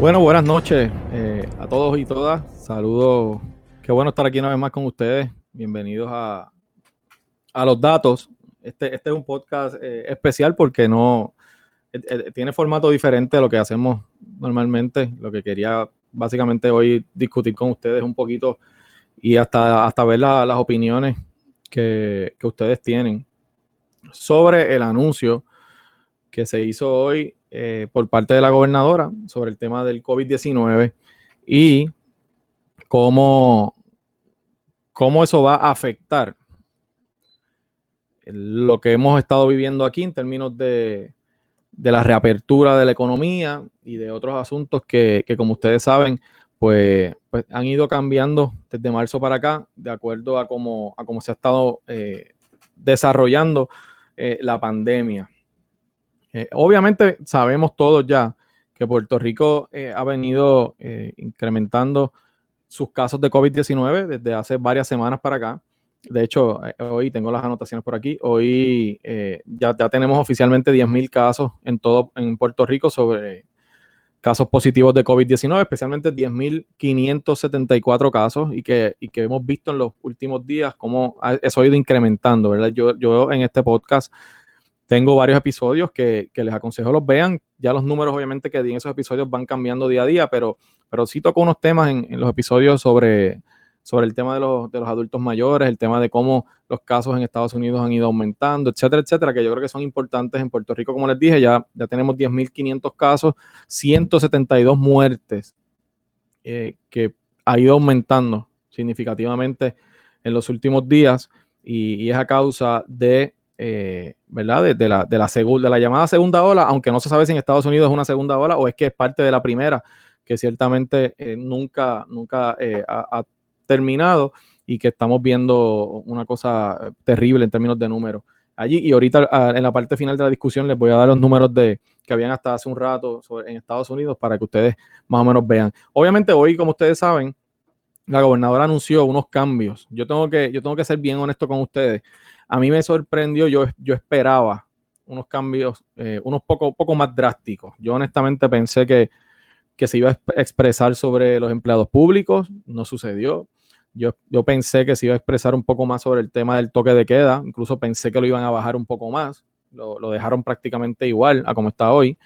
Bueno, buenas noches eh, a todos y todas. Saludos. Qué bueno estar aquí una vez más con ustedes. Bienvenidos a, a los datos. Este, este es un podcast eh, especial porque no eh, tiene formato diferente a lo que hacemos normalmente. Lo que quería básicamente hoy discutir con ustedes un poquito y hasta, hasta ver las opiniones que, que ustedes tienen sobre el anuncio que se hizo hoy eh, por parte de la gobernadora sobre el tema del COVID-19 y cómo, cómo eso va a afectar lo que hemos estado viviendo aquí en términos de, la reapertura de la economía y de otros asuntos que, como ustedes saben, pues, pues, han ido cambiando desde marzo para acá, de acuerdo a cómo, a cómo se ha estado eh, desarrollando eh, la pandemia. Eh, obviamente sabemos todos ya que Puerto Rico eh, ha venido eh, incrementando sus casos de COVID-19 desde hace varias semanas para acá. De hecho, hoy tengo las anotaciones por aquí. Hoy ya, tenemos oficialmente 10.000 casos en todo en Puerto Rico sobre casos positivos de COVID-19, especialmente 10.574 casos y que, y que hemos visto en los últimos días cómo eso ha ido incrementando. Yo, yo en este podcast tengo varios episodios que, les aconsejo los vean. Ya los números, obviamente, que di en esos episodios van cambiando día a día, pero, pero sí toco unos temas en, los episodios sobre, sobre el tema de los, adultos mayores, el tema de cómo los casos en Estados Unidos han ido aumentando, etcétera, etcétera, que yo creo que son importantes en Puerto Rico. Como les dije, ya, ya tenemos 10.500 casos, 172 muertes, eh, que ha ido aumentando significativamente en los últimos días y es a causa de eh, ¿verdad? De, la, de, la de la llamada segunda ola, aunque no se sabe si en Estados Unidos es una segunda ola o es que es parte de la primera, que ciertamente eh, nunca, nunca eh, ha, terminado y que estamos viendo una cosa terrible en términos de números allí. Y ahorita ah, en la parte final de la discusión les voy a dar los números de que habían hasta hace un rato en Estados Unidos para que ustedes más o menos vean. Obviamente hoy, como ustedes saben, la gobernadora anunció unos cambios. Yo tengo que, yo tengo que ser bien honesto con ustedes a mí me sorprendió, yo, yo esperaba unos cambios, eh, unos poco, poco más drásticos. Yo honestamente pensé que, se iba a expresar sobre los empleados públicos, no sucedió. Yo, yo, pensé que se iba a expresar un poco más sobre el tema del toque de queda, incluso pensé que lo iban a bajar un poco más, lo, dejaron prácticamente igual a como está hoy.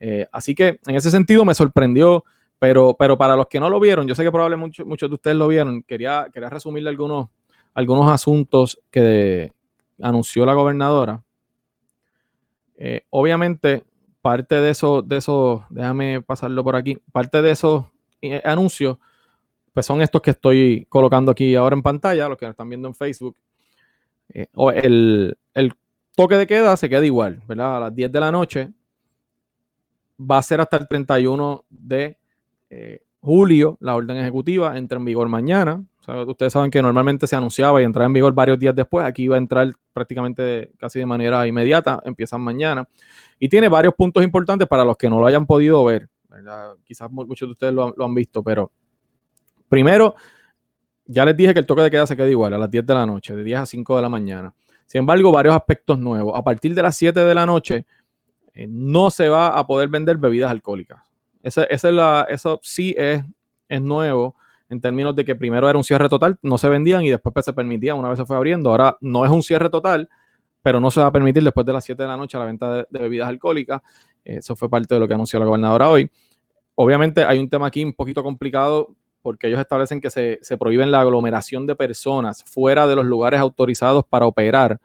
Eh, así que en ese sentido me sorprendió, pero, pero para los que no lo vieron, yo sé que probablemente muchos, de ustedes lo vieron, quería, quería resumirle algunos, algunos asuntos que, anunció la gobernadora, eh, obviamente parte de eso, de eso, déjame pasarlo por aquí, parte de esos eh, anuncios, pues son estos que estoy colocando aquí ahora en pantalla, los que están viendo en Facebook. Eh, el, el, toque de queda se queda igual, ¿verdad? A las 10 de la noche. Va a ser hasta el 31 de julio la orden ejecutiva, entra en vigor mañana ustedes saben que normalmente se anunciaba y entraba en vigor varios días después. Aquí va a entrar prácticamente casi de manera inmediata, empiezan mañana. Y tiene varios puntos importantes para los que no lo hayan podido ver. Quizás muchos de ustedes lo, han visto, pero primero, ya les dije que el toque de queda se queda igual a las 10 de la noche, de 10 a 5 de la mañana. Sin embargo, varios aspectos nuevos. A partir de las 7 de la noche, eh, no se va a poder vender bebidas alcohólicas. Esa, es la, eso sí es, es nuevo en términos de que primero era un cierre total, no se vendían y después pues, se permitían una vez se fue abriendo. Ahora no es un cierre total, pero no se va a permitir después de las 7 de la noche la venta de, bebidas alcohólicas. Eso fue parte de lo que anunció la gobernadora hoy. Obviamente hay un tema aquí un poquito complicado porque ellos establecen que se, se prohíben la aglomeración de personas fuera de los lugares autorizados para operar.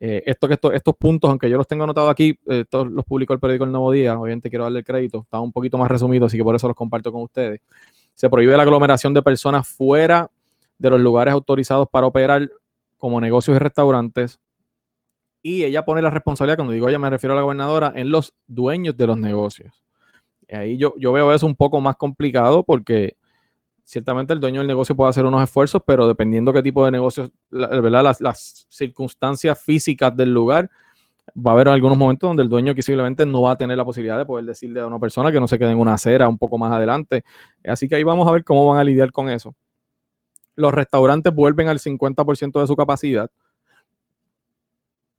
Eh, esto, estos puntos, aunque yo los tengo anotados aquí, eh, los publicó el periódico El Nuevo Día, obviamente quiero darle el crédito, está un poquito más resumido, así que por eso los comparto con ustedes. Se prohíbe la aglomeración de personas fuera de los lugares autorizados para operar como negocios y restaurantes. Y ella pone la responsabilidad, cuando digo ella me refiero a la gobernadora, en los dueños de los negocios. Y ahí yo, yo veo eso un poco más complicado porque ciertamente el dueño del negocio puede hacer unos esfuerzos, pero dependiendo qué tipo de negocios, ¿verdad? Las, las, circunstancias físicas del lugar, va a haber algunos momentos donde el dueño posiblemente no va a tener la posibilidad de poder decirle a una persona que no se quede en una acera un poco más adelante. Así que ahí vamos a ver cómo van a lidiar con eso. Los restaurantes vuelven al 50% de su capacidad.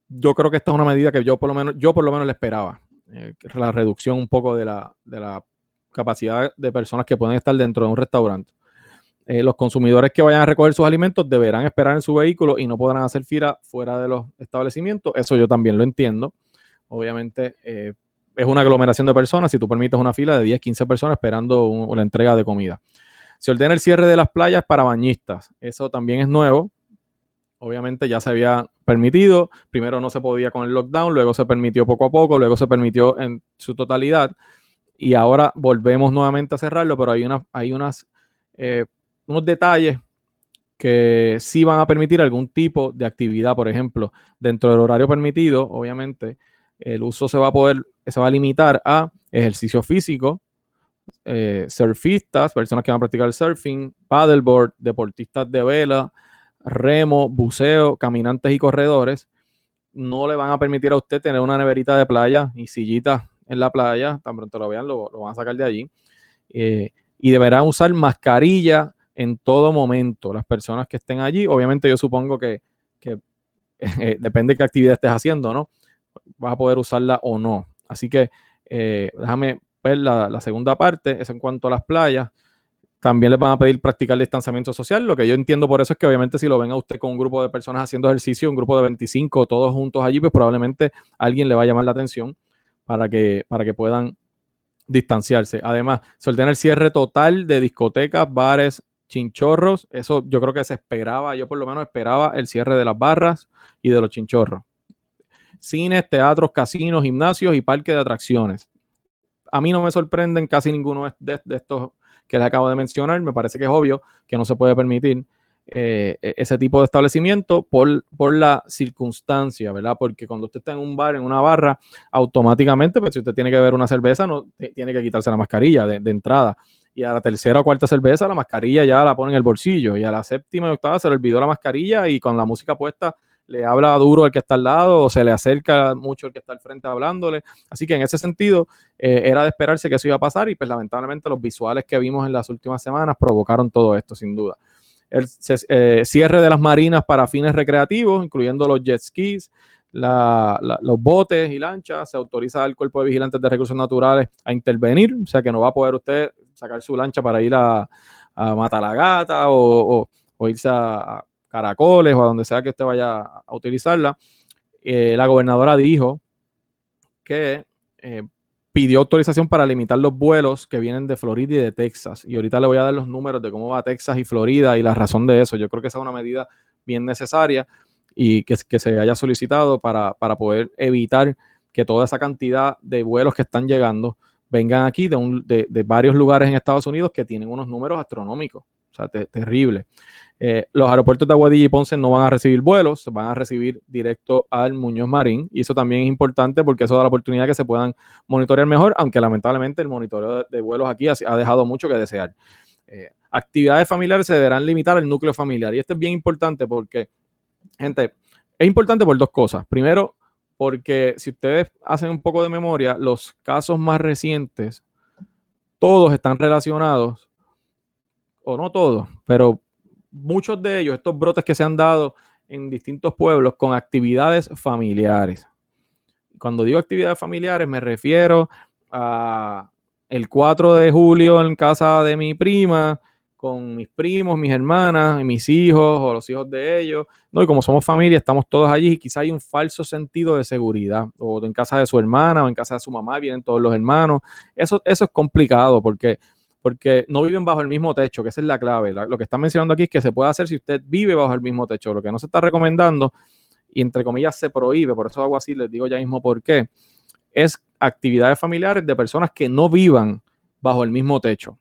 Yo creo que esta es una medida que yo por lo menos, yo por lo menos le esperaba. Eh, la reducción un poco de la, de la capacidad de personas que pueden estar dentro de un restaurante. Eh, los consumidores que vayan a recoger sus alimentos deberán esperar en su vehículo y no podrán hacer fila fuera de los establecimientos. Eso yo también lo entiendo. Obviamente eh, es una aglomeración de personas si tú permites una fila de 10, 15 personas esperando la entrega de comida. Se ordena el cierre de las playas para bañistas. Eso también es nuevo. Obviamente ya se había permitido. Primero no se podía con el lockdown, luego se permitió poco a poco, luego se permitió en su totalidad. Y ahora volvemos nuevamente a cerrarlo, pero hay, una, hay unas, eh, unos detalles que sí van a permitir algún tipo de actividad. Por ejemplo, dentro del horario permitido, obviamente, el uso se va a poder, se va a limitar a ejercicio físico, eh, surfistas, personas que van a practicar surfing, paddleboard, deportistas de vela, remo, buceo, caminantes y corredores. No le van a permitir a usted tener una neverita de playa y sillitas en la playa, tan pronto lo vean, lo, van a sacar de allí. Eh, y deberán usar mascarilla en todo momento. Las personas que estén allí, obviamente yo supongo que, eh, depende de qué actividad estés haciendo, ¿no? Vas a poder usarla o no. Así que déjame ver la, la, segunda parte, es en cuanto a las playas. También les van a pedir practicar distanciamiento social. Lo que yo entiendo por eso es que obviamente si lo ven a usted con un grupo de personas haciendo ejercicio, un grupo de 25, todos juntos allí, pues probablemente alguien le va a llamar la atención para que, para que puedan distanciarse. Además, se ordena el cierre total de discotecas, bares, chinchorros. Eso yo creo que se esperaba, yo por lo menos esperaba el cierre de las barras y de los chinchorros. Cines, teatros, casinos, gimnasios y parques de atracciones a mí no me sorprenden casi ninguno de, estos que les acabo de mencionar. Me parece que es obvio que no se puede permitir eh, e, ese tipo de establecimiento por, por la circunstancia, ¿verdad? Porque cuando usted está en un bar, en una barra, automáticamente, pues si usted tiene que beber una cerveza, no tiene que quitarse la mascarilla de, de, entrada. Y a la tercera o cuarta cerveza, la mascarilla ya la pone en el bolsillo. Y a la séptima y octava se le olvidó la mascarilla y con la música puesta le habla duro al que está al lado o se le acerca mucho el que está al frente hablándole. Así que en ese sentido eh, era de esperarse que eso iba a pasar y pues lamentablemente los visuales que vimos en las últimas semanas provocaron todo esto sin duda. El eh, cierre de las marinas para fines recreativos, incluyendo los jet skis, los botes y lanchas, se autoriza al Cuerpo de Vigilantes de Recursos Naturales a intervenir, o sea que no va a poder usted sacar su lancha para ir a, a o, irse a, caracoles o a donde sea que usted vaya a utilizarla. Eh, la gobernadora dijo que eh, pidió autorización para limitar los vuelos que vienen de Florida y de Texas. Y ahorita le voy a dar los números de cómo va Texas y Florida y la razón de eso. Yo creo que esa es una medida bien necesaria y que, que se haya solicitado para, poder evitar que toda esa cantidad de vuelos que están llegando vengan aquí de, un, de, varios lugares en Estados Unidos que tienen unos números astronómicos, o sea, terrible. Eh, los aeropuertos de Aguadilla y Ponce no van a recibir vuelos, van a recibir directo al Muñoz Marín. Y eso también es importante porque eso da la oportunidad que se puedan monitorear mejor, aunque lamentablemente el monitoreo de, vuelos aquí ha, dejado mucho que desear. Eh, actividades familiares se deberán limitar al núcleo familiar. Y esto es bien importante porque, gente, es importante por dos cosas. Primero, porque si ustedes hacen un poco de memoria, los casos más recientes, todos están relacionados, o no todos, pero muchos de ellos, estos brotes que se han dado en distintos pueblos con actividades familiares. Cuando digo actividades familiares me refiero a el 4 de julio en casa de mi prima, con mis primos, mis hermanas, mis hijos o los hijos de ellos, ¿no? Y como somos familia, estamos todos allí y quizá hay un falso sentido de seguridad, o en casa de su hermana o en casa de su mamá vienen todos los hermanos. Eso, eso es complicado porque porque no viven bajo el mismo techo, que esa es la clave. lo que están mencionando aquí es que se puede hacer si usted vive bajo el mismo techo. Lo que no se está recomendando, y entre comillas se prohíbe, por eso hago así, les digo ya mismo por qué, es actividades familiares de personas que no vivan bajo el mismo techo.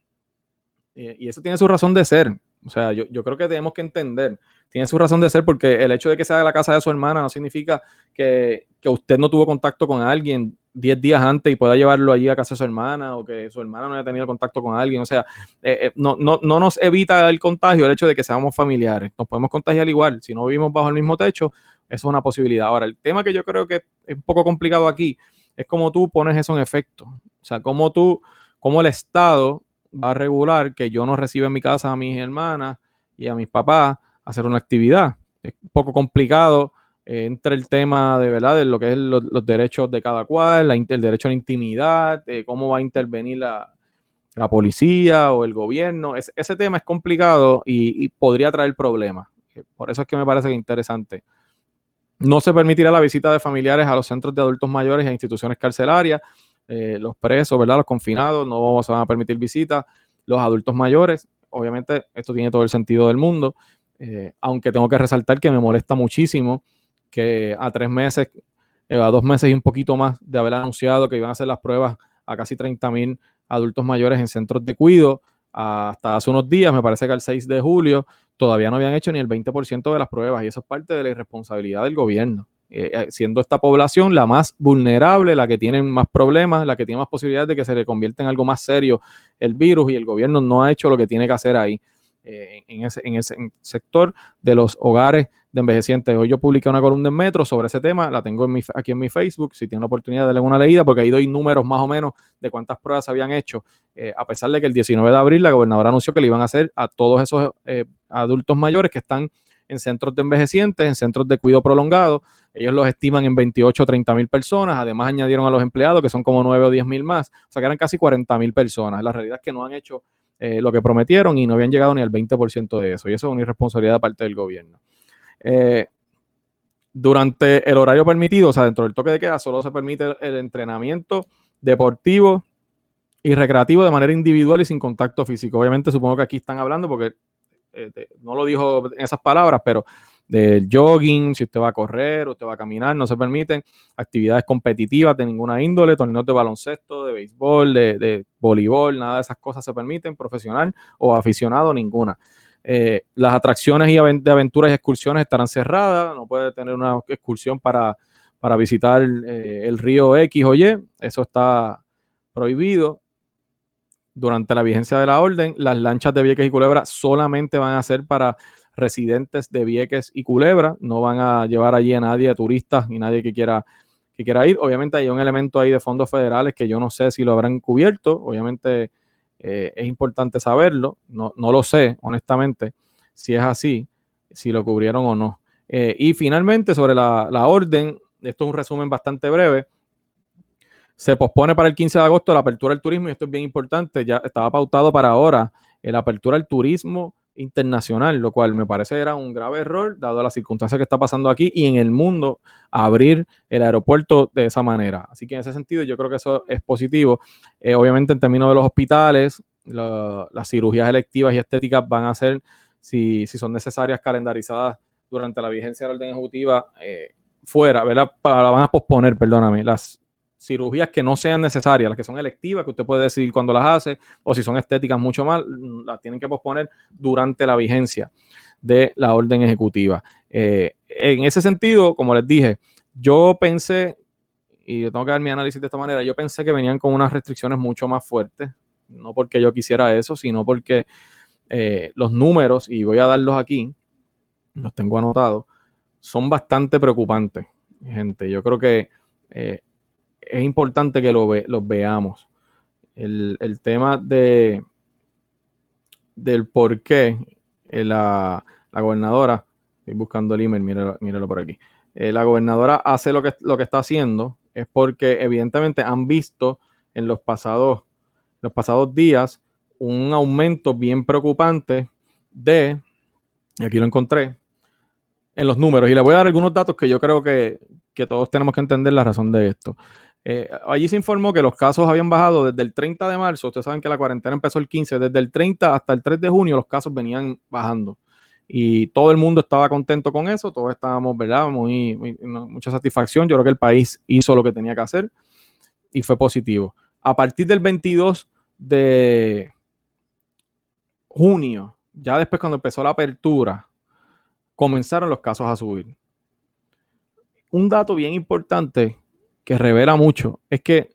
Y eso tiene su razón de ser. O sea, yo, yo creo que tenemos que entender tiene su razón de ser porque el hecho de que sea de la casa de su hermana no significa que, que usted no tuvo contacto con alguien 10 días antes y pueda llevarlo allí a casa de su hermana o que su hermana no haya tenido contacto con alguien. O sea, eh, eh, no, no, no, nos evita el contagio el hecho de que seamos familiares. Nos podemos contagiar igual. Si no vivimos bajo el mismo techo, eso es una posibilidad. Ahora, el tema que yo creo que es un poco complicado aquí es cómo tú pones eso en efecto. O sea, cómo tú, cómo el Estado va a regular que yo no reciba en mi casa a mis hermanas y a mis papás hacer una actividad. Es un poco complicado eh, entre el tema de verdad de lo que es los derechos de cada cual, el derecho a la intimidad, cómo va a intervenir la, la policía o el gobierno. ese tema es complicado y, podría traer problemas. Por eso es que me parece interesante. No se permitirá la visita de familiares a los centros de adultos mayores e instituciones carcelarias. Eh, los presos, ¿verdad? Los confinados no se van a permitir visitas. Los adultos mayores, obviamente, esto tiene todo el sentido del mundo. Eh, aunque tengo que resaltar que me molesta muchísimo que a tres meses, eh, a dos meses y un poquito más de haber anunciado que iban a hacer las pruebas a casi 30 mil adultos mayores en centros de cuido, hasta hace unos días, me parece que el 6 de julio, todavía no habían hecho ni el 20% de las pruebas y eso es parte de la irresponsabilidad del gobierno. Eh, siendo esta población la más vulnerable, la que tiene más problemas, la que tiene más posibilidades de que se le convierta en algo más serio el virus y el gobierno no ha hecho lo que tiene que hacer ahí. Eh, en, ese, en ese sector de los hogares de envejecientes. Hoy yo publiqué una columna en Metro sobre ese tema, la tengo aquí en mi Facebook, si tienen la oportunidad de darle una leída, porque ahí doy números más o menos de cuántas pruebas se habían hecho, eh, a pesar de que el 19 de abril la gobernadora anunció que le iban a hacer a todos esos eh, adultos mayores que están en centros de envejecientes, en centros de cuidado prolongado. Ellos los estiman en 28 o 30 mil personas. Además, añadieron a los empleados, que son como 9 o 10 mil más. O sea, que eran casi 40 mil personas. La realidad es que no han hecho eh, lo que prometieron y no habían llegado ni al 20% de eso. Y eso es una irresponsabilidad de parte del gobierno. Eh, durante el horario permitido, o sea, dentro del toque de queda, solo se permite el entrenamiento deportivo y recreativo de manera individual y sin contacto físico. Obviamente, supongo que aquí están hablando porque eh, no lo dijo en esas palabras, pero del jogging, si usted va a correr, usted va a caminar, no se permiten actividades competitivas de ninguna índole, torneos de baloncesto, de béisbol, de, voleibol, nada de esas cosas se permiten, profesional o aficionado, ninguna. Eh, las atracciones y aventuras y excursiones estarán cerradas, no puede tener una excursión para, para visitar eh, el río X o Y, eso está prohibido. Durante la vigencia de la orden, las lanchas de Vieques y Culebra solamente van a ser para residentes de Vieques y Culebra, no van a llevar allí a nadie, a turistas ni nadie que quiera, que quiera ir. Obviamente hay un elemento ahí de fondos federales que yo no sé si lo habrán cubierto, obviamente eh, es importante saberlo, no, no, lo sé honestamente si es así, si lo cubrieron o no. Eh, y finalmente sobre la, la orden, esto es un resumen bastante breve, se pospone para el 15 de agosto la apertura del turismo y esto es bien importante, ya estaba pautado para ahora la apertura del turismo internacional, lo cual me parece era un grave error, dado la circunstancia que está pasando aquí y en el mundo, abrir el aeropuerto de esa manera. Así que en ese sentido yo creo que eso es positivo. Eh, obviamente en términos de los hospitales, las cirugías electivas y estéticas van a ser, si, son necesarias, calendarizadas durante la vigencia de la orden ejecutiva eh, fuera, ¿verdad? Para, van a posponer, perdóname, las cirugías que no sean necesarias, las que son electivas, que usted puede decidir cuándo las hace, o si son estéticas mucho más, las tienen que posponer durante la vigencia de la orden ejecutiva. Eh, en ese sentido, como les dije, yo pensé, y yo tengo que dar mi análisis de esta manera, yo pensé que venían con unas restricciones mucho más fuertes, no porque yo quisiera eso, sino porque eh, los números, y voy a darlos aquí, los tengo anotados, son bastante preocupantes, gente. Yo creo que eh, es importante que lo los veamos. El, tema de del por qué eh, la, gobernadora, estoy buscando el email, míralo, por aquí. Eh, la gobernadora hace lo que, lo que está haciendo, es porque evidentemente han visto en los pasados, los pasados días un aumento bien preocupante de, y aquí lo encontré, en los números. Y le voy a dar algunos datos que yo creo que, que todos tenemos que entender la razón de esto. Eh, allí se informó que los casos habían bajado desde el 30 de marzo. Ustedes saben que la cuarentena empezó el 15. Desde el 30 hasta el 3 de junio los casos venían bajando. Y todo el mundo estaba contento con eso. Todos estábamos, ¿verdad? Muy, mucha satisfacción. Yo creo que el país hizo lo que tenía que hacer y fue positivo. A partir del 22 de junio, ya después cuando empezó la apertura, comenzaron los casos a subir. Un dato bien importante que revela mucho es que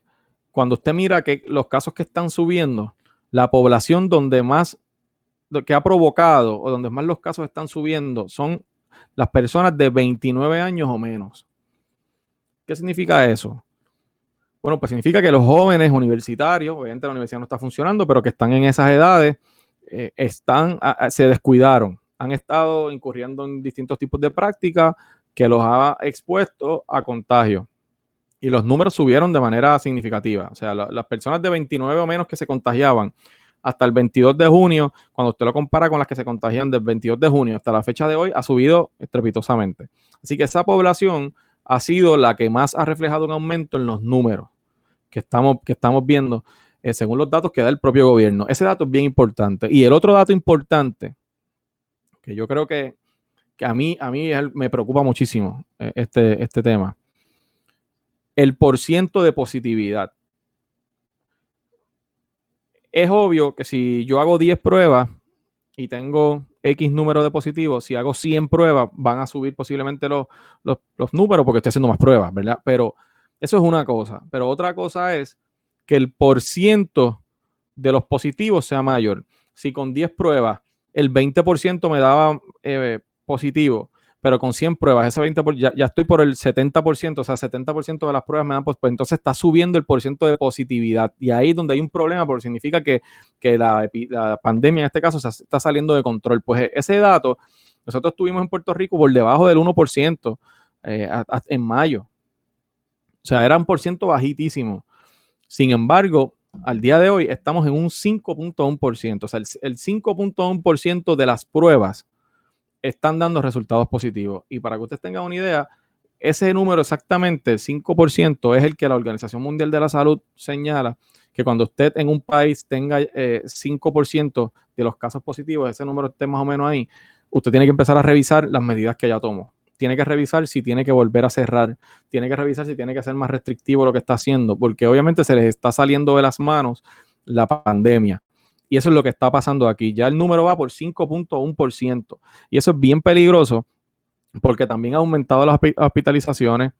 cuando usted mira que los casos que están subiendo, la población donde más que ha provocado o donde más los casos están subiendo son las personas de 29 años o menos. ¿Qué significa eso? Bueno, pues significa que los jóvenes universitarios, obviamente la universidad no está funcionando, pero que están en esas edades, eh, están, se descuidaron, han estado incurriendo en distintos tipos de prácticas que los ha expuesto a contagio y los números subieron de manera significativa. O sea, las personas de 29 o menos que se contagiaban hasta el 22 de junio, cuando usted lo compara con las que se contagian del 22 de junio hasta la fecha de hoy, ha subido estrepitosamente. Así que esa población ha sido la que más ha reflejado un aumento en los números que estamos, que estamos viendo, eh, según los datos que da el propio gobierno. Ese dato es bien importante. Y el otro dato importante, que yo creo que, a mí, a mí me preocupa muchísimo eh, este, este tema, el porciento de positividad. Es obvio que si yo hago 10 pruebas y tengo X número de positivos, si hago 100 pruebas, van a subir posiblemente los, los, números porque estoy haciendo más pruebas, ¿verdad? Pero eso es una cosa. Pero otra cosa es que el porciento de los positivos sea mayor. Si con 10 pruebas el 20% me daba eh, positivo pero con 100 pruebas, ese 20%, ya, ya estoy por el 70%, o sea, 70% de las pruebas me dan, pues, entonces está subiendo el porcentaje de positividad. Y ahí es donde hay un problema, porque significa que, la, pandemia en este caso está saliendo de control. Pues e, ese dato, nosotros estuvimos en Puerto Rico por debajo del 1% eh, en mayo. O sea, era un por ciento bajitísimo. Sin embargo, al día de hoy estamos en un 5.1%. O sea, el, el 5.1% de las pruebas están dando resultados positivos. Y para que ustedes tengan una idea, ese número exactamente, el 5%, es el que la Organización Mundial de la Salud señala que cuando usted en un país tenga 5% eh, de los casos positivos, ese número esté más o menos ahí, usted tiene que empezar a revisar las medidas que ya tomó. Tiene que revisar si tiene que volver a cerrar, tiene que revisar si tiene que ser más restrictivo lo que está haciendo, porque obviamente se les está saliendo de las manos la pandemia. Y eso es lo que está pasando aquí. Ya el número va por 5.1%. Y eso es bien peligroso porque también ha aumentado las hospitalizaciones.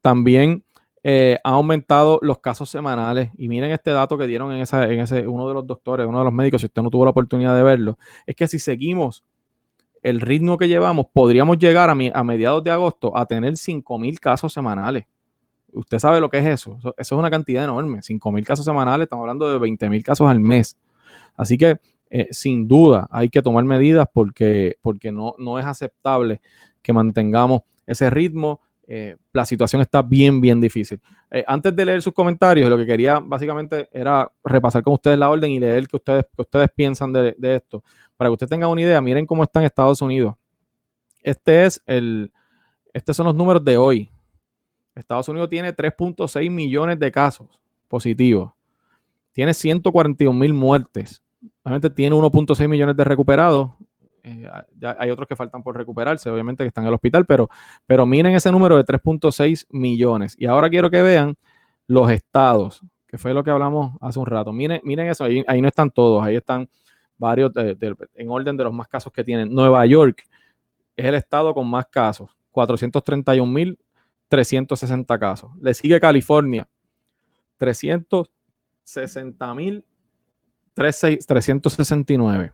También eh, ha aumentado los casos semanales. Y miren este dato que dieron en, esa, en ese, uno de los doctores, uno de los médicos, si usted no tuvo la oportunidad de verlo, es que si seguimos el ritmo que llevamos, podríamos llegar a, a mediados de agosto a tener 5.000 casos semanales. Usted sabe lo que es eso. Eso, es una cantidad enorme. 5 mil casos semanales, estamos hablando de 20 mil casos al mes. Así que, eh, sin duda, hay que tomar medidas porque, porque no, no es aceptable que mantengamos ese ritmo. Eh, la situación está bien, bien difícil. Eh, antes de leer sus comentarios, lo que quería básicamente era repasar con ustedes la orden y leer qué ustedes, ustedes piensan de, de esto. Para que ustedes tengan una idea, miren cómo está en Estados Unidos. Este es el, estos son los números de hoy, Estados Unidos tiene 3.6 millones de casos positivos. Tiene 141 mil muertes. Obviamente tiene 1.6 millones de recuperados. Eh, hay otros que faltan por recuperarse, obviamente que están en el hospital, pero, pero miren ese número de 3.6 millones. Y ahora quiero que vean los estados, que fue lo que hablamos hace un rato. Miren, miren eso, ahí, no están todos, ahí están varios en orden de los más casos que tienen. Nueva York es el estado con más casos, 431 mil 360 casos. Le sigue California, 360 mil 369.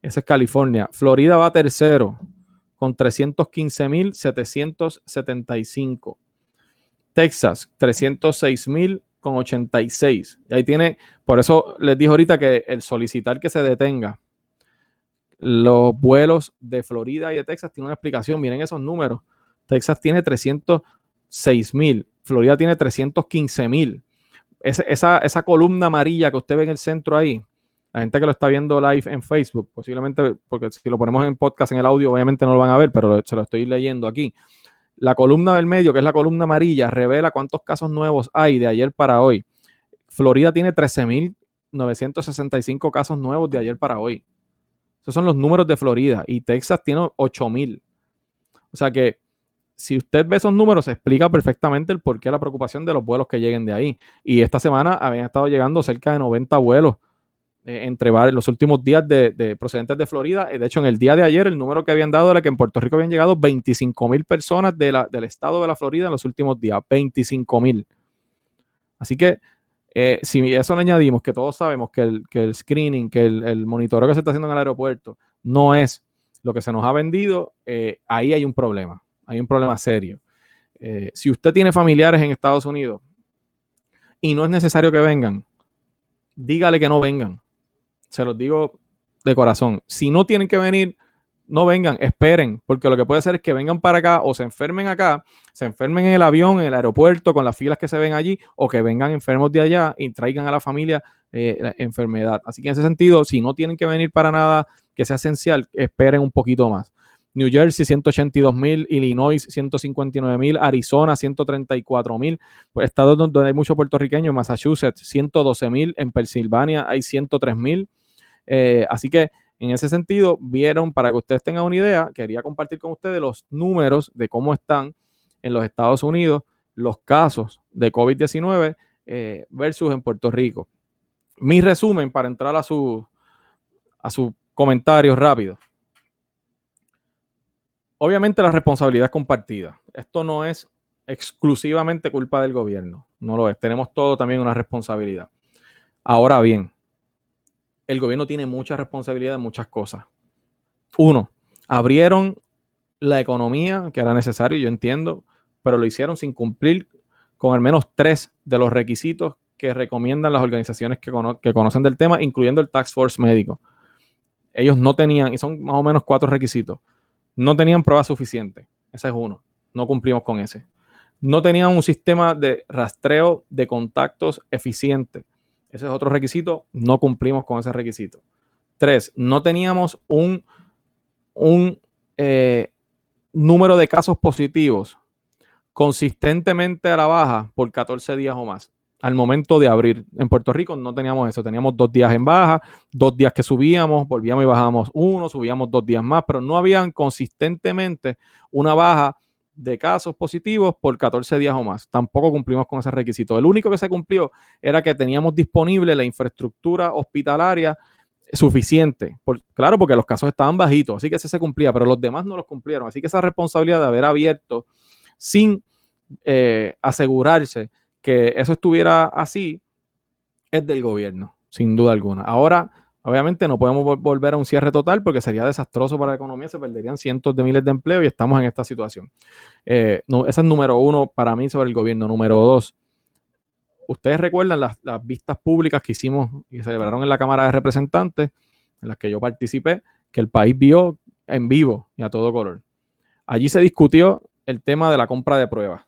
Esa es California. Florida va tercero con 315 mil 775. Texas, 306 mil con 86. Y ahí tiene, por eso les dije ahorita que el solicitar que se detenga los vuelos de Florida y de Texas tiene una explicación. Miren esos números. Texas tiene 300 6 mil. Florida tiene 315 mil. Esa, esa, columna amarilla que usted ve en el centro ahí, la gente que lo está viendo live en Facebook, posiblemente, porque si lo ponemos en podcast en el audio, obviamente no lo van a ver, pero se lo estoy leyendo aquí. La columna del medio, que es la columna amarilla, revela cuántos casos nuevos hay de ayer para hoy. Florida tiene 13.965 casos nuevos de ayer para hoy. Esos son los números de Florida. Y Texas tiene 8.000. O sea que si usted ve esos números, se explica perfectamente el porqué la preocupación de los vuelos que lleguen de ahí. Y esta semana habían estado llegando cerca de 90 vuelos eh, entre los últimos días de, procedentes de Florida. Eh, de hecho, en el día de ayer, el número que habían dado era que en Puerto Rico habían llegado 25 mil personas del estado de la Florida en los últimos días. 25 mil. Así que eh, si eso le añadimos que todos sabemos que el, screening, que el, el, monitoreo que se está haciendo en el aeropuerto no es lo que se nos ha vendido, ahí hay un problema hay un problema serio. Eh, si usted tiene familiares en Estados Unidos y no es necesario que vengan, dígale que no vengan. Se los digo de corazón. Si no tienen que venir, no vengan, esperen, porque lo que puede ser es que vengan para acá o se enfermen acá, se enfermen en el avión, en el aeropuerto, con las filas que se ven allí, o que vengan enfermos de allá y traigan a la familia eh, la enfermedad. Así que en ese sentido, si no tienen que venir para nada que sea esencial, esperen un poquito más. New Jersey 182 mil, Illinois 159 mil, Arizona 134 mil, pues estados donde hay muchos puertorriqueños, Massachusetts 112 mil, en Pensilvania hay 103 mil. Eh, así que en ese sentido, vieron, para que ustedes tengan una idea, quería compartir con ustedes los números de cómo están en los Estados Unidos los casos de COVID-19 eh, versus en Puerto Rico. Mi resumen para entrar a su, a su comentario rápido. Obviamente la responsabilidad es compartida. Esto no es exclusivamente culpa del gobierno, no lo es. Tenemos todo también una responsabilidad. Ahora bien, el gobierno tiene mucha responsabilidad en muchas cosas. Uno, abrieron la economía, que era necesario, yo entiendo, pero lo hicieron sin cumplir con al menos tres de los requisitos que recomiendan las organizaciones que, conocen del tema, incluyendo el Tax Force médico. Ellos no tenían, y son más o menos cuatro requisitos, no tenían pruebas suficientes. Ese es uno. No cumplimos con ese. No tenían un sistema de rastreo de contactos eficiente. Ese es otro requisito, no cumplimos con ese requisito. Tres, no teníamos un, un eh, número de casos positivos consistentemente a la baja por 14 días o más. Al momento de abrir en Puerto Rico no teníamos eso, teníamos dos días en baja, dos días que subíamos, volvíamos y bajábamos uno, subíamos dos días más, pero no habían consistentemente una baja de casos positivos por 14 días o más. Tampoco cumplimos con ese requisito. El único que se cumplió era que teníamos disponible la infraestructura hospitalaria suficiente. claro, porque los casos estaban bajitos, así que ese se cumplía, pero los demás no los cumplieron. Así que esa responsabilidad de haber abierto sin eh, asegurarse que eso estuviera así es del gobierno, sin duda alguna. Ahora Obviamente no podemos volver a un cierre total porque sería desastroso para la economía, se perderían cientos de miles de empleos y estamos en esta situación. Eh, ese es número uno para mí sobre el gobierno. Número dos, ustedes recuerdan las, vistas públicas que hicimos y celebraron en la Cámara de Representantes, en las que yo participé, que el país vio en vivo y a todo color. Allí se discutió el tema de la compra de pruebas.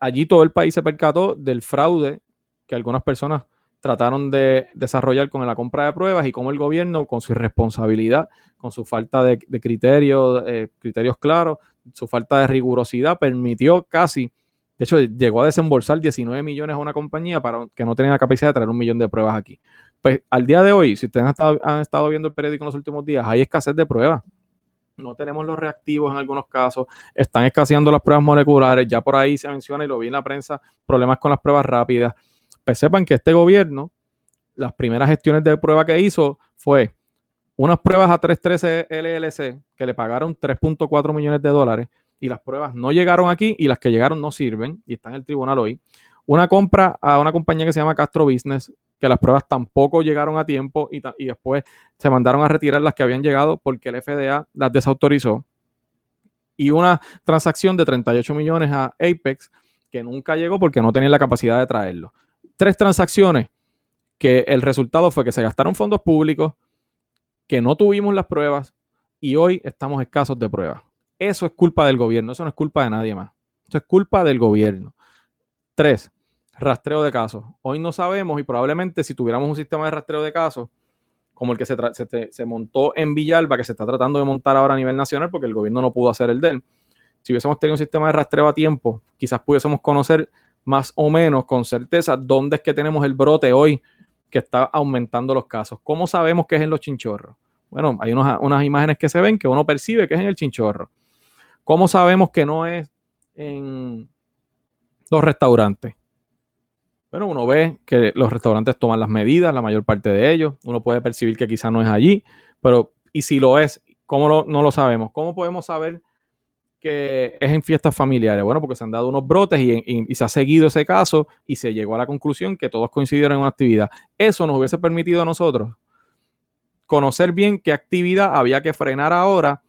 Allí todo el país se percató del fraude que algunas personas trataron de desarrollar con la compra de pruebas y cómo el gobierno, con su irresponsabilidad, con su falta de, criterios, eh, criterios claros, su falta de rigurosidad, permitió casi, de hecho, llegó a desembolsar 19 millones a una compañía para que no tenía la capacidad de traer un millón de pruebas aquí. Pues al día de hoy, si ustedes han estado, han estado viendo el periódico en los últimos días, hay escasez de pruebas. No tenemos los reactivos en algunos casos, están escaseando las pruebas moleculares, ya por ahí se menciona y lo vi en la prensa, problemas con las pruebas rápidas pues sepan que este gobierno, las primeras gestiones de prueba que hizo fue unas pruebas a 313 LLC que le pagaron 3.4 millones de dólares y las pruebas no llegaron aquí y las que llegaron no sirven y están en el tribunal hoy. Una compra a una compañía que se llama Castro Business, que las pruebas tampoco llegaron a tiempo y, después se mandaron a retirar las que habían llegado porque el FDA las desautorizó. Y una transacción de 38 millones a Apex que nunca llegó porque no tenían la capacidad de traerlo tres transacciones que el resultado fue que se gastaron fondos públicos, que no tuvimos las pruebas y hoy estamos escasos de pruebas. Eso es culpa del gobierno, eso no es culpa de nadie más. Eso es culpa del gobierno. Tres, rastreo de casos. Hoy no sabemos y probablemente si tuviéramos un sistema de rastreo de casos, como el que se, se, montó en Villalba, que se está tratando de montar ahora a nivel nacional porque el gobierno no pudo hacer el de si hubiésemos tenido un sistema de rastreo a tiempo, quizás pudiésemos conocer más o menos con certeza dónde es que tenemos el brote hoy que está aumentando los casos. ¿Cómo sabemos que es en los chinchorros? Bueno, hay unas imágenes que se ven que uno percibe que es en el chinchorro. ¿Cómo sabemos que no es en los restaurantes? Bueno, uno ve que los restaurantes toman las medidas, la mayor parte de ellos. Uno puede percibir que quizá no es allí, pero ¿y si lo es? ¿Cómo no lo sabemos? ¿Cómo podemos saber que es en fiestas familiares. Bueno, porque se han dado unos brotes y, se ha seguido ese caso y se llegó a la conclusión que todos coincidieron en una actividad. Eso nos hubiese permitido a nosotros conocer bien qué actividad había que frenar ahora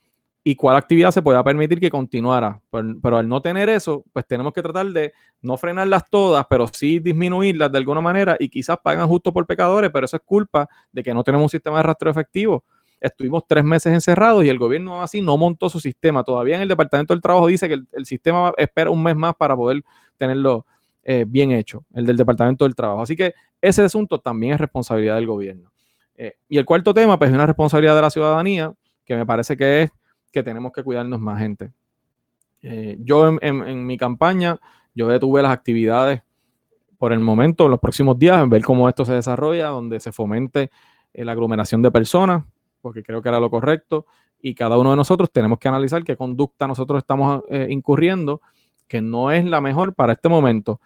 y cuál actividad se podía permitir que continuara. Pero, al no tener eso, pues tenemos que tratar de no frenarlas todas, pero sí disminuirlas de alguna manera y quizás pagan justo por pecadores, pero eso es culpa de que no tenemos un sistema de rastreo efectivo. estuvimos tres meses encerrados y el gobierno así no montó su sistema. Todavía en el Departamento del Trabajo dice que el, sistema espera un mes más para poder tenerlo eh, bien hecho, el del Departamento del Trabajo. Así que ese asunto también es responsabilidad del gobierno. Eh, y el cuarto tema, pues es una responsabilidad de la ciudadanía, que me parece que es que tenemos que cuidarnos más gente. Eh, yo en, mi campaña, yo detuve las actividades por el momento, en los próximos días, en ver cómo esto se desarrolla, donde se fomente la aglomeración de personas, porque creo que era lo correcto, y cada uno de nosotros tenemos que analizar qué conducta nosotros estamos incurriendo, que no es la mejor para este momento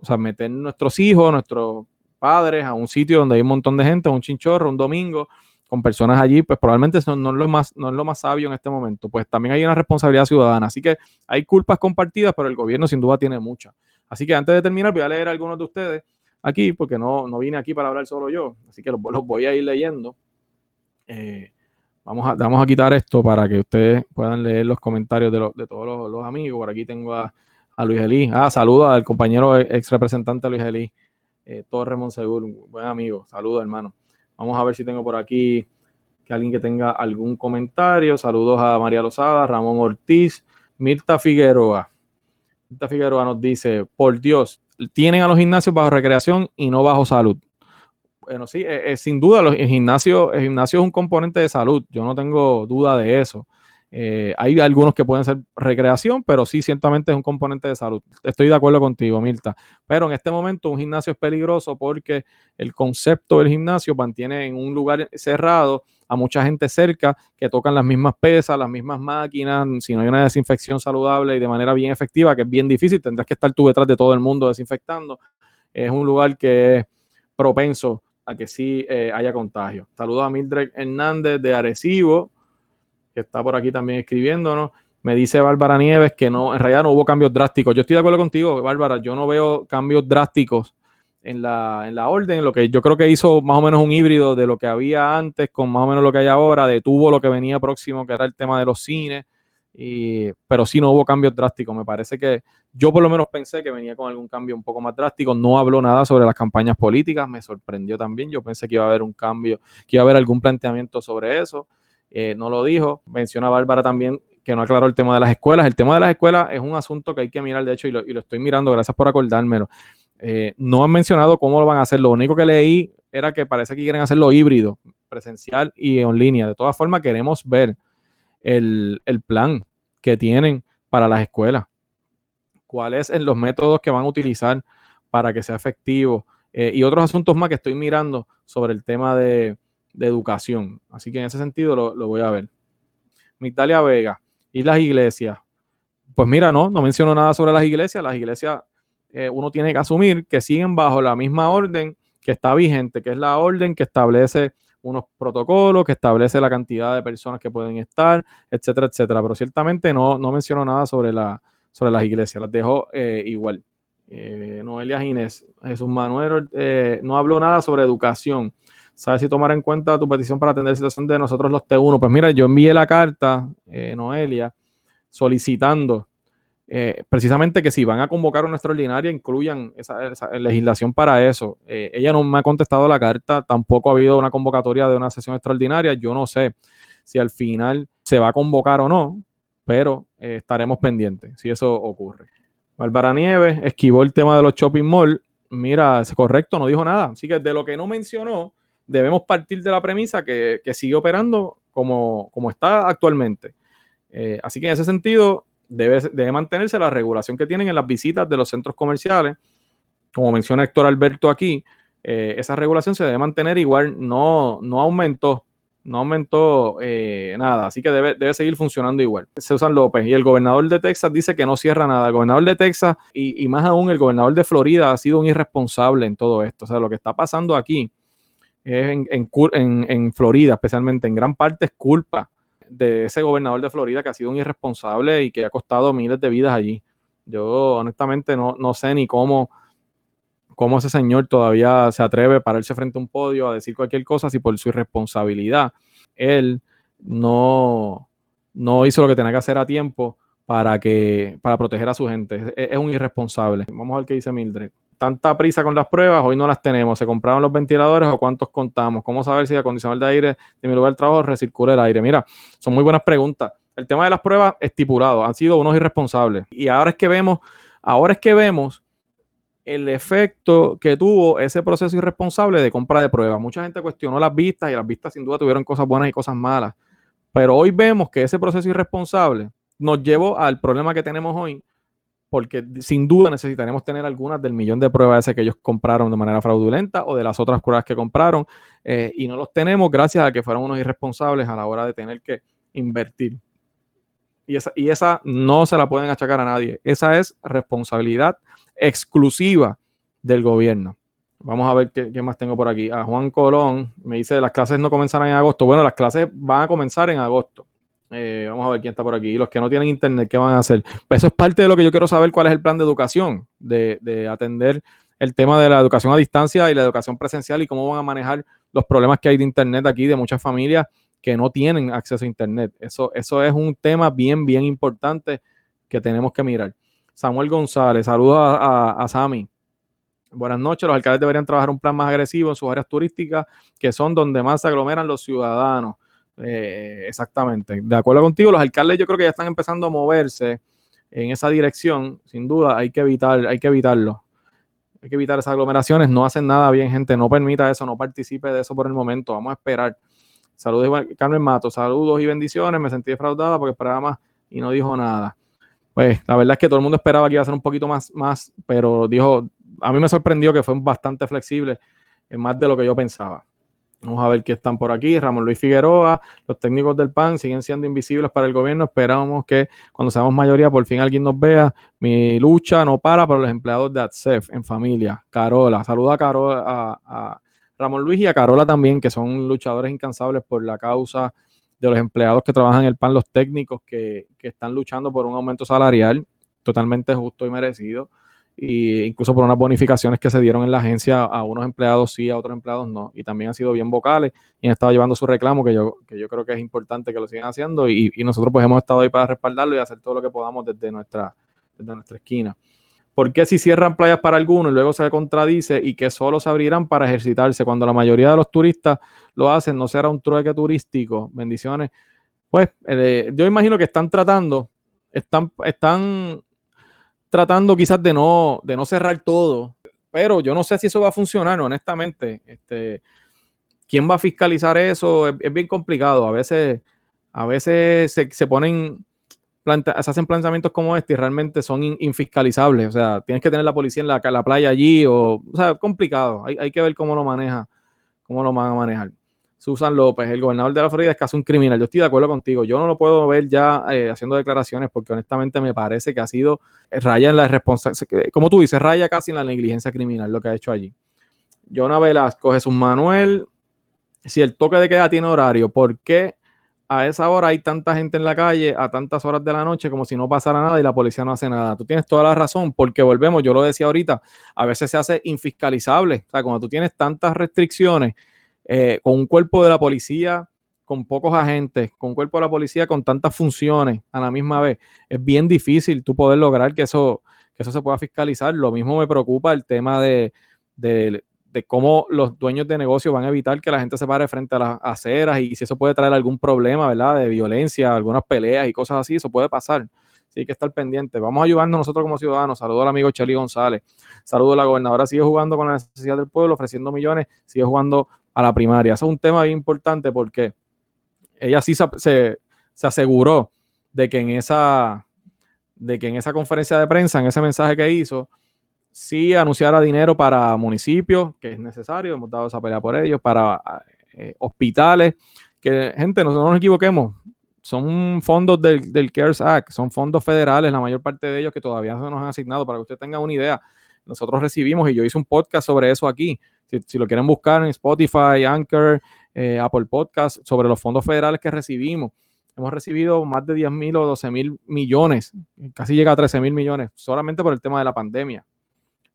o sea, meter nuestros hijos, nuestros padres a un sitio donde hay un montón de gente, un chinchorro, un domingo, con personas allí, pues probablemente eso no es lo más, no es lo más sabio en este momento. Pues también hay una responsabilidad ciudadana. Así que hay culpas compartidas, pero el gobierno sin duda tiene muchas. Así que antes de terminar, voy a leer a algunos de ustedes aquí, porque no, no vine aquí para hablar solo yo. Así que los, voy a ir leyendo. Eh, vamos, a, vamos a quitar esto para que ustedes puedan leer los comentarios de, de todos los, amigos. Por aquí tengo a a Luis Elí. Ah, saluda al compañero ex representante Luis Elí, eh, Torre Monsegur, buen amigo. Saludos, hermano. Vamos a ver si tengo por aquí que alguien que tenga algún comentario. Saludos a María Lozada, Ramón Ortiz, Mirta Figueroa. Mirta Figueroa nos dice, por Dios, tienen a los gimnasios bajo recreación y no bajo salud. Bueno, sí, eh, eh, sin duda el gimnasio, el gimnasio es un componente de salud, yo no tengo duda de eso. Eh, hay algunos que pueden ser recreación, pero sí, ciertamente es un componente de salud. Estoy de acuerdo contigo, Mirta. Pero en este momento un gimnasio es peligroso porque el concepto del gimnasio mantiene en un lugar cerrado a mucha gente cerca que tocan las mismas pesas, las mismas máquinas. Si no hay una desinfección saludable y de manera bien efectiva, que es bien difícil, tendrás que estar tú detrás de todo el mundo desinfectando. Es un lugar que es propenso a que sí eh, haya contagio. Saludos a Mildred Hernández de Arecibo está por aquí también escribiéndonos. Me dice Bárbara Nieves que no, en realidad no hubo cambios drásticos. Yo estoy de acuerdo contigo, Bárbara. Yo no veo cambios drásticos en la, en la orden. Lo que yo creo que hizo más o menos un híbrido de lo que había antes con más o menos lo que hay ahora. Detuvo lo que venía próximo, que era el tema de los cines. Y, pero sí no hubo cambios drásticos. Me parece que yo por lo menos pensé que venía con algún cambio un poco más drástico. No habló nada sobre las campañas políticas. Me sorprendió también. Yo pensé que iba a haber un cambio, que iba a haber algún planteamiento sobre eso. Eh, no lo dijo. Menciona Bárbara también que no aclaró el tema de las escuelas. El tema de las escuelas es un asunto que hay que mirar, de hecho, y lo, estoy mirando, gracias por acordármelo. Eh, no han mencionado cómo lo van a hacer. Lo único que leí era que parece que quieren hacerlo híbrido, presencial y en línea. De todas formas, queremos ver el, plan que tienen para las escuelas. ¿Cuáles son los métodos que van a utilizar para que sea efectivo? Eh, y otros asuntos más que estoy mirando sobre el tema de, de educación. Así que en ese sentido lo, voy a ver. Migdalia Vega y las iglesias. Pues mira, no, no menciono nada sobre las iglesias. Las iglesias eh, uno tiene que asumir que siguen bajo la misma orden que está vigente, que es la orden que establece unos protocolos, que establece la cantidad de personas que pueden estar, etcétera, etcétera. Pero ciertamente no, no menciono nada sobre, la, sobre las iglesias, las dejo eh, igual. Eh, Noelia Ginés, Jesús Manuel, no habló nada sobre educación. ¿Sabes si tomar en cuenta tu petición para atender la situación de nosotros los T1? Pues mira, yo envié la carta, eh, Noelia, solicitando eh, precisamente que si van a convocar una extraordinaria, incluyan esa, legislación para eso. Eh, ella no me ha contestado la carta, tampoco ha habido una convocatoria de una sesión extraordinaria. Yo no sé si al final se va a convocar o no, pero estaremos pendientes si eso ocurre. Bárbara Nieves esquivó el tema de los shopping mall. Mira, es correcto, no dijo nada. Así que de lo que no mencionó, debemos partir de la premisa que, sigue operando como, como está actualmente. Eh, así que en ese sentido, debe, debe, mantenerse la regulación que tienen en las visitas de los centros comerciales. Como menciona Héctor Alberto aquí, eh, esa regulación se debe mantener igual, no, no aumentó, no aumentó eh, nada, así que debe, debe, seguir funcionando igual. Susan López y el gobernador de Texas dice que no cierra nada. El gobernador de Texas y, y más aún el gobernador de Florida ha sido un irresponsable en todo esto. O sea, lo que está pasando aquí en, en, Florida, especialmente en gran parte es culpa de ese gobernador de Florida que ha sido un irresponsable y que ha costado miles de vidas allí. Yo honestamente no, no sé ni cómo, cómo ese señor todavía se atreve a pararse frente a un podio a decir cualquier cosa si por su irresponsabilidad él no, no hizo lo que tenía que hacer a tiempo para, que, para proteger a su gente. Es, es un irresponsable. Vamos a ver qué dice Mildred. Tanta prisa con las pruebas, hoy no las tenemos. ¿Se compraron los ventiladores o cuántos contamos? ¿Cómo saber si el acondicionador de aire de mi lugar de trabajo recircula el aire? Mira, son muy buenas preguntas. El tema de las pruebas estipulado, han sido unos irresponsables. Y ahora es que vemos, ahora es que vemos el efecto que tuvo ese proceso irresponsable de compra de pruebas. Mucha gente cuestionó las vistas y las vistas sin duda tuvieron cosas buenas y cosas malas. Pero hoy vemos que ese proceso irresponsable nos llevó al problema que tenemos hoy, porque sin duda necesitaremos tener algunas del millón de pruebas ese que ellos compraron de manera fraudulenta o de las otras pruebas que compraron eh, y no los tenemos gracias a que fueron unos irresponsables a la hora de tener que invertir. Y esa, y esa no se la pueden achacar a nadie. Esa es responsabilidad exclusiva del gobierno. Vamos a ver qué, más tengo por aquí. A Juan Colón me dice, las clases no comenzarán en agosto. Bueno, las clases van a comenzar en agosto. Eh, vamos a ver quién está por aquí. Y los que no tienen internet, ¿qué van a hacer? Pues eso es parte de lo que yo quiero saber, cuál es el plan de educación, de, de, atender el tema de la educación a distancia y la educación presencial y cómo van a manejar los problemas que hay de internet aquí de muchas familias que no tienen acceso a internet. Eso, eso es un tema bien, bien importante que tenemos que mirar. Samuel González, saludos a, a, a Sami. Buenas noches. Los alcaldes deberían trabajar un plan más agresivo en sus áreas turísticas, que son donde más se aglomeran los ciudadanos. Eh, exactamente. De acuerdo contigo, los alcaldes yo creo que ya están empezando a moverse en esa dirección. Sin duda, hay que evitar, hay que evitarlo. Hay que evitar esas aglomeraciones. No hacen nada bien, gente. No permita eso, no participe de eso por el momento. Vamos a esperar. Saludos, Carmen Mato. Saludos y bendiciones. Me sentí defraudada porque esperaba más y no dijo nada. Pues la verdad es que todo el mundo esperaba que iba a ser un poquito más, más, pero dijo, a mí me sorprendió que fue bastante flexible, más de lo que yo pensaba. Vamos a ver qué están por aquí. Ramón Luis Figueroa, los técnicos del PAN siguen siendo invisibles para el gobierno. Esperamos que cuando seamos mayoría por fin alguien nos vea. Mi lucha no para para los empleados de ATSEF en familia. Carola, saluda a, Carola, a, Ramón Luis y a Carola también, que son luchadores incansables por la causa de los empleados que trabajan en el PAN, los técnicos que, que están luchando por un aumento salarial totalmente justo y merecido incluso por unas bonificaciones que se dieron en la agencia a unos empleados sí, a otros empleados no. Y también han sido bien vocales y han estado llevando su reclamo, que yo, que yo creo que es importante que lo sigan haciendo y, y nosotros pues hemos estado ahí para respaldarlo y hacer todo lo que podamos desde nuestra, desde nuestra esquina. ¿Por qué si cierran playas para algunos y luego se contradice y que solo se abrirán para ejercitarse cuando la mayoría de los turistas lo hacen? ¿No será un trueque turístico? Bendiciones. Pues eh, yo imagino que están tratando, están, están tratando quizás de no, de no cerrar todo, pero yo no sé si eso va a funcionar, honestamente. Este, ¿Quién va a fiscalizar eso? Es, bien complicado. A veces, a veces se, ponen, se hacen planteamientos como este y realmente son infiscalizables. O sea, tienes que tener la policía en la, la playa allí, o, o sea, complicado. Hay, hay que ver cómo lo maneja, cómo lo van a manejar. Susan López, el gobernador de la Florida es casi un criminal. Yo estoy de acuerdo contigo. Yo no lo puedo ver ya eh, haciendo declaraciones porque honestamente me parece que ha sido eh, raya en la responsabilidad, como tú dices, raya casi en la negligencia criminal lo que ha hecho allí. Jonah Velasco, Jesús Manuel, si el toque de queda tiene horario, ¿por qué a esa hora hay tanta gente en la calle a tantas horas de la noche como si no pasara nada y la policía no hace nada? Tú tienes toda la razón porque volvemos, yo lo decía ahorita, a veces se hace infiscalizable. O sea, cuando tú tienes tantas restricciones eh, con un cuerpo de la policía con pocos agentes, con un cuerpo de la policía con tantas funciones a la misma vez, es bien difícil tú poder lograr que eso, que eso se pueda fiscalizar. Lo mismo me preocupa el tema de, de, cómo los dueños de negocios van a evitar que la gente se pare frente a las aceras y si eso puede traer algún problema, ¿verdad? De violencia, algunas peleas y cosas así, eso puede pasar. Sí, hay que estar pendiente. Vamos ayudando nosotros como ciudadanos. Saludo al amigo Chely González. Saludo a la gobernadora. Sigue jugando con la necesidad del pueblo, ofreciendo millones. Sigue jugando a la primaria. Es un tema bien importante porque ella sí se, aseguró de que en esa de que en esa conferencia de prensa, en ese mensaje que hizo, sí anunciara dinero para municipios, que es necesario, hemos dado esa pelea por ellos, para eh, hospitales, que gente, no, nos equivoquemos, son fondos del, del, CARES Act, son fondos federales, la mayor parte de ellos que todavía no nos han asignado, para que usted tenga una idea. Nosotros recibimos, y yo hice un podcast sobre eso aquí, si, lo quieren buscar en Spotify, Anchor, eh, Apple Podcast, sobre los fondos federales que recibimos. Hemos recibido más de 10 mil o 12 mil millones, casi llega a 13 mil millones, solamente por el tema de la pandemia.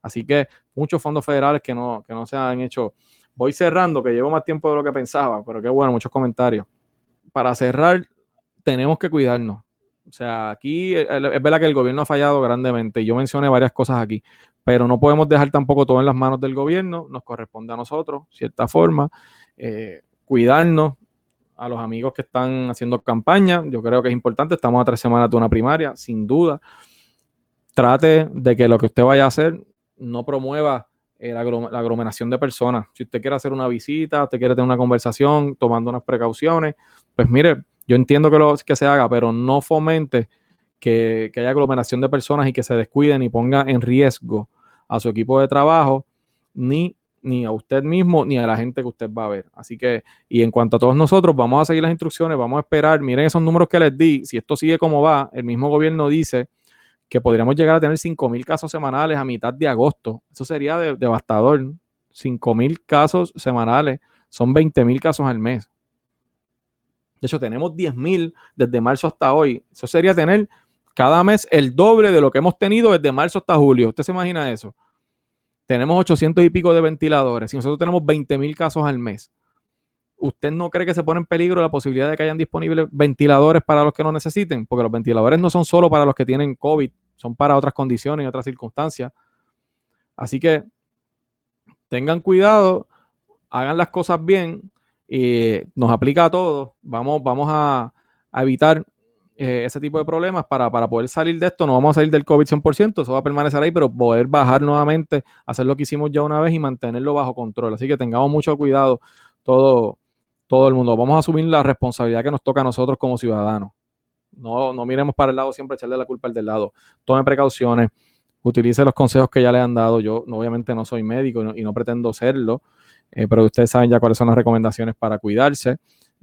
Así que muchos fondos federales que no, que no se han hecho. Voy cerrando, que llevo más tiempo de lo que pensaba, pero qué bueno, muchos comentarios. Para cerrar, tenemos que cuidarnos. O sea, aquí es verdad que el gobierno ha fallado grandemente. Yo mencioné varias cosas aquí, pero no podemos dejar tampoco todo en las manos del gobierno, nos corresponde a nosotros, cierta forma, eh, cuidarnos a los amigos que están haciendo campaña, yo creo que es importante, estamos a tres semanas de una primaria, sin duda, trate de que lo que usted vaya a hacer no promueva eh, la, aglomeración de personas. Si usted quiere hacer una visita, usted quiere tener una conversación, tomando unas precauciones, pues mire, yo entiendo que, lo, que se haga, pero no fomente que, que haya aglomeración de personas y que se descuiden y ponga en riesgo a su equipo de trabajo, ni, ni a usted mismo, ni a la gente que usted va a ver. Así que, y en cuanto a todos nosotros, vamos a seguir las instrucciones, vamos a esperar. Miren esos números que les di. Si esto sigue como va, el mismo gobierno dice que podríamos llegar a tener 5 mil casos semanales a mitad de agosto. Eso sería devastador. 5 mil casos semanales son 20 mil casos al mes. De hecho, tenemos 10 mil desde marzo hasta hoy. Eso sería tener cada mes el doble de lo que hemos tenido desde marzo hasta julio. ¿Usted se imagina eso? Tenemos 800 y pico de ventiladores. Si nosotros tenemos 20 mil casos al mes, ¿usted no cree que se pone en peligro la posibilidad de que hayan disponibles ventiladores para los que no necesiten? Porque los ventiladores no son solo para los que tienen COVID, son para otras condiciones y otras circunstancias. Así que tengan cuidado, hagan las cosas bien y nos aplica a todos. Vamos, vamos a, a evitar eh, ese tipo de problemas para, poder salir de esto. No vamos a salir del COVID 100%, eso va a permanecer ahí, pero poder bajar nuevamente, hacer lo que hicimos ya una vez y mantenerlo bajo control. Así que tengamos mucho cuidado todo, todo el mundo. Vamos a asumir la responsabilidad que nos toca a nosotros como ciudadanos. No, no miremos para el lado siempre echarle la culpa al del lado. Tome precauciones, utilice los consejos que ya le han dado. Yo obviamente no soy médico y no, pretendo serlo, eh, pero ustedes saben ya cuáles son las recomendaciones para cuidarse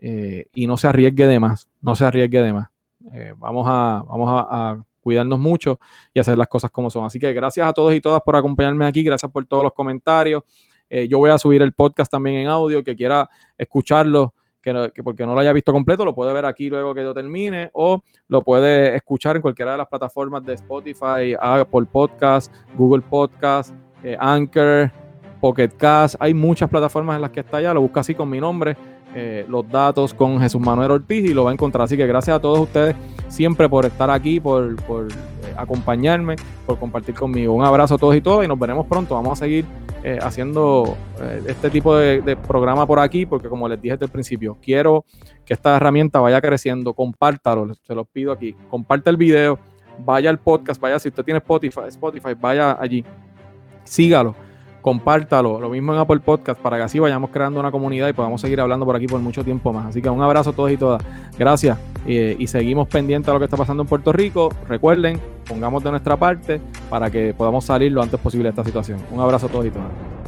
eh, y no se arriesgue de más, no se arriesgue de más. Eh, vamos a, vamos a, cuidarnos mucho y hacer las cosas como son. Así que gracias a todos y todas por acompañarme aquí, gracias por todos los comentarios. Eh, yo voy a subir el podcast también en audio, que quiera escucharlo, que, porque no lo haya visto completo, lo puede ver aquí luego que yo termine o lo puede escuchar en cualquiera de las plataformas de Spotify, Apple Podcast, Google Podcast, Anchor, Pocket Cast. Hay muchas plataformas en las que está ya, lo busca así con mi nombre eh, los datos con Jesús Manuel Ortiz y lo va a encontrar. Así que gracias a todos ustedes siempre por estar aquí, por, por eh, acompañarme, por compartir conmigo. Un abrazo a todos y todas y nos veremos pronto. Vamos a seguir eh, haciendo este tipo de, programa por aquí porque como les dije desde el principio, quiero que esta herramienta vaya creciendo. Compártalo, se los pido aquí. Comparte el video, vaya al podcast, vaya si usted tiene Spotify, Spotify vaya allí, sígalo compártalo, lo mismo en Apple Podcast, para que así vayamos creando una comunidad y podamos seguir hablando por aquí por mucho tiempo más. Así que un abrazo a todos y todas. Gracias. y seguimos pendientes a lo que está pasando en Puerto Rico. Recuerden, pongamos de nuestra parte para que podamos salir lo antes posible de esta situación. Un abrazo a todos y todas.